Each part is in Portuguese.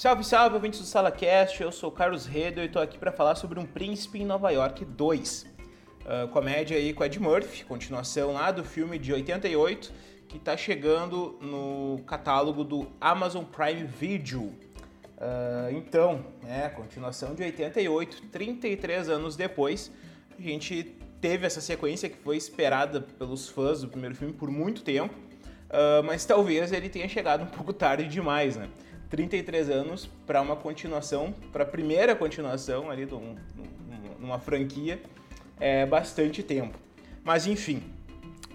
Salve, salve, ouvintes do SalaCast, eu sou Carlos Redo e estou aqui para falar sobre Um Príncipe em Nova York 2. Uh, comédia aí com Ed Murphy, continuação lá do filme de 88, que está chegando no catálogo do Amazon Prime Video. Uh, então, é, continuação de 88, 33 anos depois, a gente teve essa sequência que foi esperada pelos fãs do primeiro filme por muito tempo, uh, mas talvez ele tenha chegado um pouco tarde demais, né? 33 anos para uma continuação, para a primeira continuação ali de um, numa franquia, é bastante tempo. Mas enfim,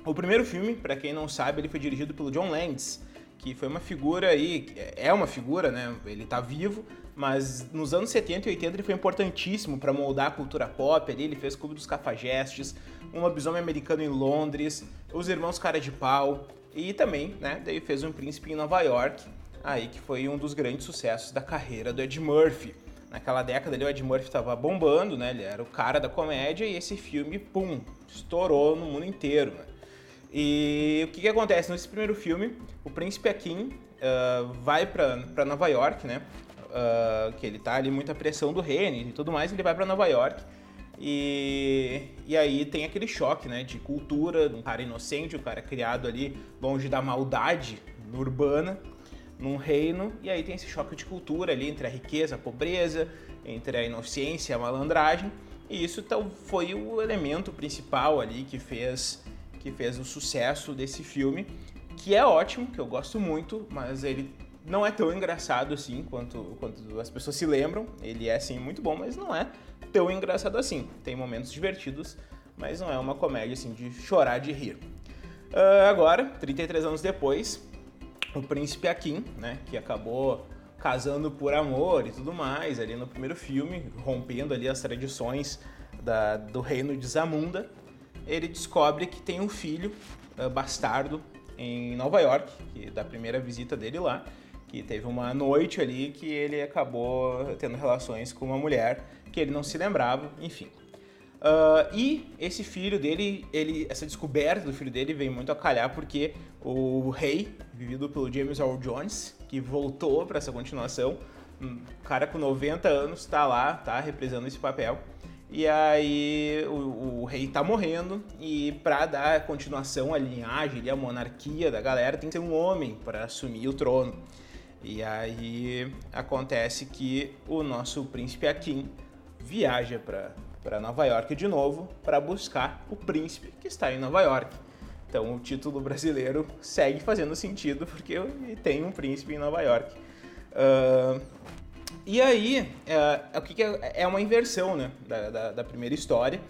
o primeiro filme, para quem não sabe, ele foi dirigido pelo John Landis, que foi uma figura aí, é uma figura, né? Ele está vivo, mas nos anos 70 e 80 ele foi importantíssimo para moldar a cultura pop ali, ele fez Clube dos Cafajestes, Um Lobisomem Americano em Londres, Os Irmãos Cara de Pau e também, né, daí fez Um Príncipe em Nova York, aí que foi um dos grandes sucessos da carreira do Ed Murphy. Naquela década ali, o Ed Murphy estava bombando, né? Ele era o cara da comédia e esse filme, pum, estourou no mundo inteiro, né? E o que, que acontece? Nesse primeiro filme, o príncipe Akin uh, vai para Nova York, né? Uh, que ele tá ali muita pressão do reino e tudo mais, ele vai para Nova York. E, e aí tem aquele choque, né, de cultura, um cara inocente, um cara criado ali longe da maldade urbana, num reino, e aí tem esse choque de cultura ali entre a riqueza, a pobreza, entre a inocência, a malandragem, e isso então, foi o elemento principal ali que fez, que fez o sucesso desse filme, que é ótimo, que eu gosto muito, mas ele não é tão engraçado assim quanto, quanto as pessoas se lembram. Ele é sim muito bom, mas não é tão engraçado assim. Tem momentos divertidos, mas não é uma comédia assim de chorar de rir. Uh, agora, 33 anos depois, o príncipe Akin, né, que acabou casando por amor e tudo mais ali no primeiro filme, rompendo ali as tradições da, do reino de Zamunda, ele descobre que tem um filho uh, bastardo em Nova York, que da primeira visita dele lá, que teve uma noite ali que ele acabou tendo relações com uma mulher que ele não se lembrava, enfim. Uh, e esse filho dele, ele, essa descoberta do filho dele vem muito a calhar porque o rei, vivido pelo James Earl Jones, que voltou para essa continuação, um cara com 90 anos está lá, tá representando esse papel. E aí o, o rei tá morrendo e para dar continuação à linhagem, à monarquia da galera, tem que ser um homem para assumir o trono. E aí acontece que o nosso príncipe Akin viaja para para Nova York de novo para buscar o príncipe que está em Nova York. Então o título brasileiro segue fazendo sentido porque tem um príncipe em Nova York. Uh, e aí, uh, o que, é, é, uma inversão né, da, da, da primeira história.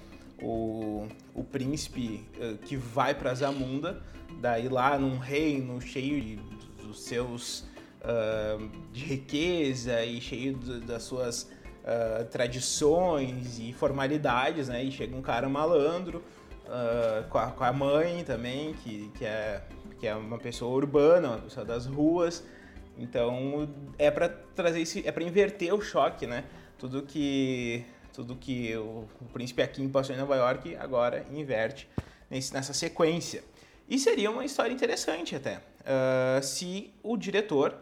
O, o príncipe uh, que vai para Zamunda, daí lá num reino cheio de, dos seus uh, de riqueza e cheio de, das suas uh, tradições e formalidades, né? E chega um cara malandro uh, com, a, com, a, mãe também, que, que, é, que é uma pessoa urbana, uma pessoa das ruas. Então é para trazer esse, é para inverter o choque, né? Tudo que tudo que o, o príncipe Akin passou em Nova York agora inverte nesse, nessa sequência. E seria uma história interessante até, uh, se o diretor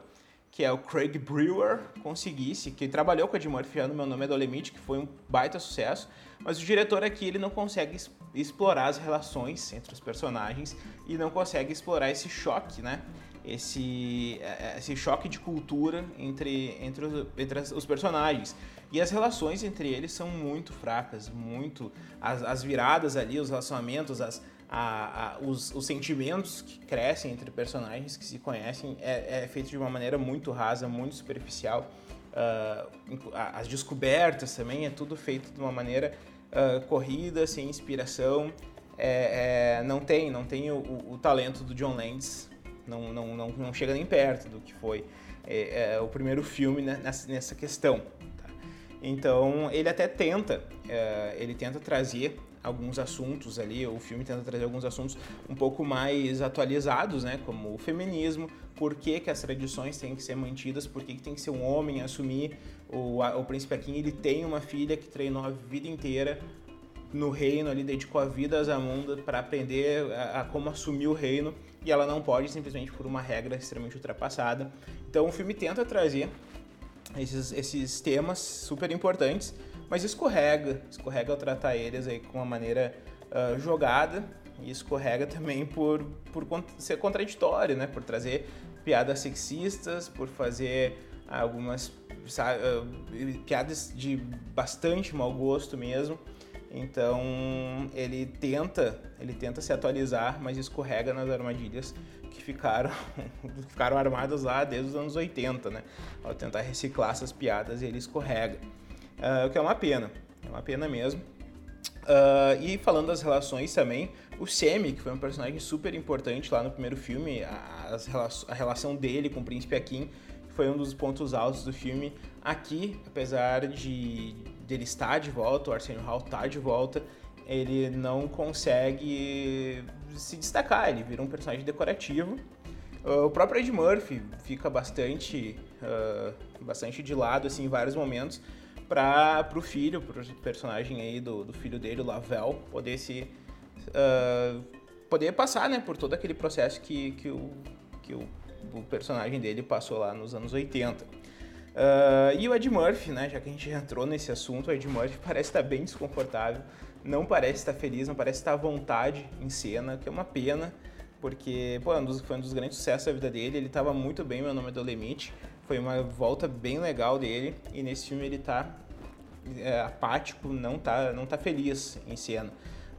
que é o Craig Brewer, conseguisse, que trabalhou com a Ed no Meu Nome é Dolemite, que foi um baita sucesso, mas o diretor aqui ele não consegue explorar as relações entre os personagens e não consegue explorar esse choque, né? Esse, é, é, esse choque de cultura entre, entre, os, entre os personagens. E as relações entre eles são muito fracas, muito. As, as viradas ali, os relacionamentos, as, a, a, os, os, sentimentos que crescem entre personagens que se conhecem é, é feito de uma maneira muito rasa, muito superficial. Uh, as descobertas também é tudo feito de uma maneira uh, corrida, sem inspiração. É, é, não tem, não tem o, o, talento do John Landis, não, não, não, não chega nem perto do que foi é, é o primeiro filme nessa, nessa questão. Tá? Então ele até tenta, é, ele tenta trazer alguns assuntos ali, o filme tenta trazer alguns assuntos um pouco mais atualizados, né, como o feminismo, por que, que as tradições têm que ser mantidas, por que, que tem que ser um homem assumir, o, o príncipe Akin, ele tem uma filha que treinou a vida inteira no reino, ali dedicou a vida a Zamunda para aprender a, a, como assumir o reino e ela não pode simplesmente por uma regra extremamente ultrapassada. Então o filme tenta trazer esses, esses temas super importantes, mas escorrega, escorrega ao tratar eles aí com uma maneira uh, jogada e escorrega também por, por ser contraditório, né? Por trazer piadas sexistas, por fazer algumas sabe, uh, piadas de bastante mau gosto mesmo. Então ele tenta, ele tenta se atualizar, mas escorrega nas armadilhas que ficaram, ficaram armadas lá desde os anos 80, né? Ao tentar reciclar essas piadas, ele escorrega. Uh, o que é uma pena, é uma pena mesmo. Uh, e falando das relações também, o Semi, que foi um personagem super importante lá no primeiro filme, a, a relação dele com o Príncipe Akin foi um dos pontos altos do filme. Aqui, apesar de dele estar de volta, o Arsenio Hall está de volta, ele não consegue se destacar, ele vira um personagem decorativo. Uh, o próprio Ed Murphy fica bastante, uh, bastante de lado assim, em vários momentos para o filho, para o personagem aí do, do filho dele, o Lavelle, poder se uh, poder passar né, por todo aquele processo que, que, o, que o, o personagem dele passou lá nos anos 80. Uh, e o Ed Murphy, né, já que a gente entrou nesse assunto, o Ed Murphy parece estar bem desconfortável, não parece estar feliz, não parece estar à vontade em cena, que é uma pena, porque pô, um dos, foi um dos grandes sucessos da vida dele, ele estava muito bem, meu nome é do Limite, foi uma volta bem legal dele, e nesse filme ele está é, apático, não tá, não tá feliz em cena.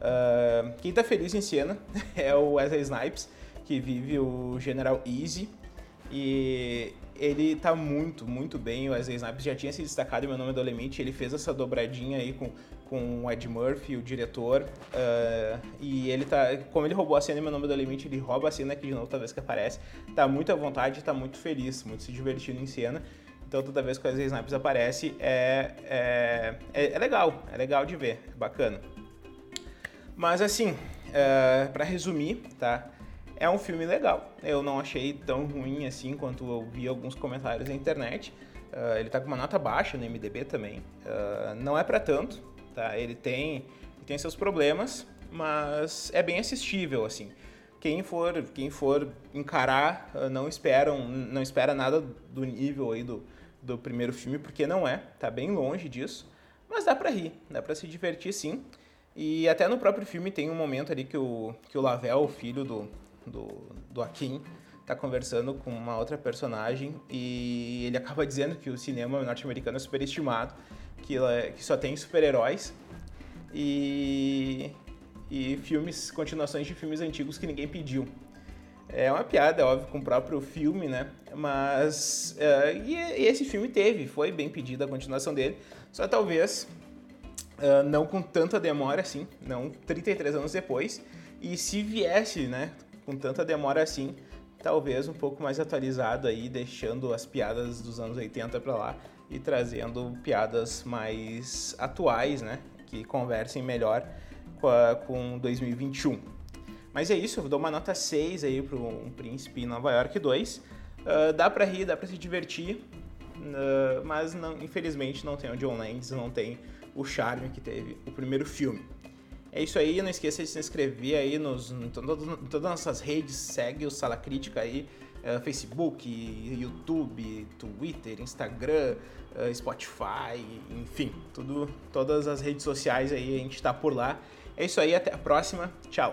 Uh, quem está feliz em cena é o Wesley Snipes, que vive o General Easy, e ele tá muito, muito bem. O Wesley Snipes já tinha se destacado em Meu Nome é Dolemite. Ele fez essa dobradinha aí com, com o Ed Murphy, o diretor. Uh, e ele tá. Como ele roubou a cena em Meu Nome é Dolemite, ele rouba a cena aqui de novo, toda vez que aparece. Tá muito à vontade, tá muito feliz, muito se divertindo em cena. Então toda vez que o Wesley Snipes aparece é, é, é, é legal, é legal de ver, é bacana. Mas assim, uh, é, para resumir, tá? É um filme legal. Eu não achei tão ruim assim quanto eu vi alguns comentários na internet. Uh, ele tá com uma nota baixa no MDB também. Uh, não é para tanto, tá? Ele tem, ele tem seus problemas, mas é bem assistível assim. Quem for, quem for encarar, uh, não esperam, não espera nada do nível aí do, do primeiro filme, porque não é, tá bem longe disso. Mas dá para rir, dá para se divertir sim. E até no próprio filme tem um momento ali que o, que o Lavelle, o filho do, do, do Akin, tá conversando com uma outra personagem e ele acaba dizendo que o cinema norte-americano é superestimado, que, é, que só tem super-heróis e, e filmes, continuações de filmes antigos que ninguém pediu. É uma piada, é óbvio, com o próprio filme, né? Mas. Uh, e, e, esse filme teve, foi bem pedido a continuação dele, só talvez uh, não com tanta demora assim, não 33 anos depois. E se viesse, né, com tanta demora assim, talvez um pouco mais atualizado aí, deixando as piadas dos anos 80 para lá e trazendo piadas mais atuais, né, que conversem melhor com, a, com 2021. Mas é isso, eu dou uma nota 6 aí para um Príncipe em Nova York 2. Uh, ah, dá para rir, dá para se divertir, uh, mas não, infelizmente não tem o John Landis, não tem o charme que teve o primeiro filme. É isso aí, não esqueça de se inscrever aí nos, em, todas, em todas as nossas redes, segue o Sala Crítica aí, uh, Facebook, YouTube, Twitter, Instagram, uh, Spotify, enfim, tudo, todas as redes sociais aí, a gente está por lá. É isso aí, até a próxima, tchau!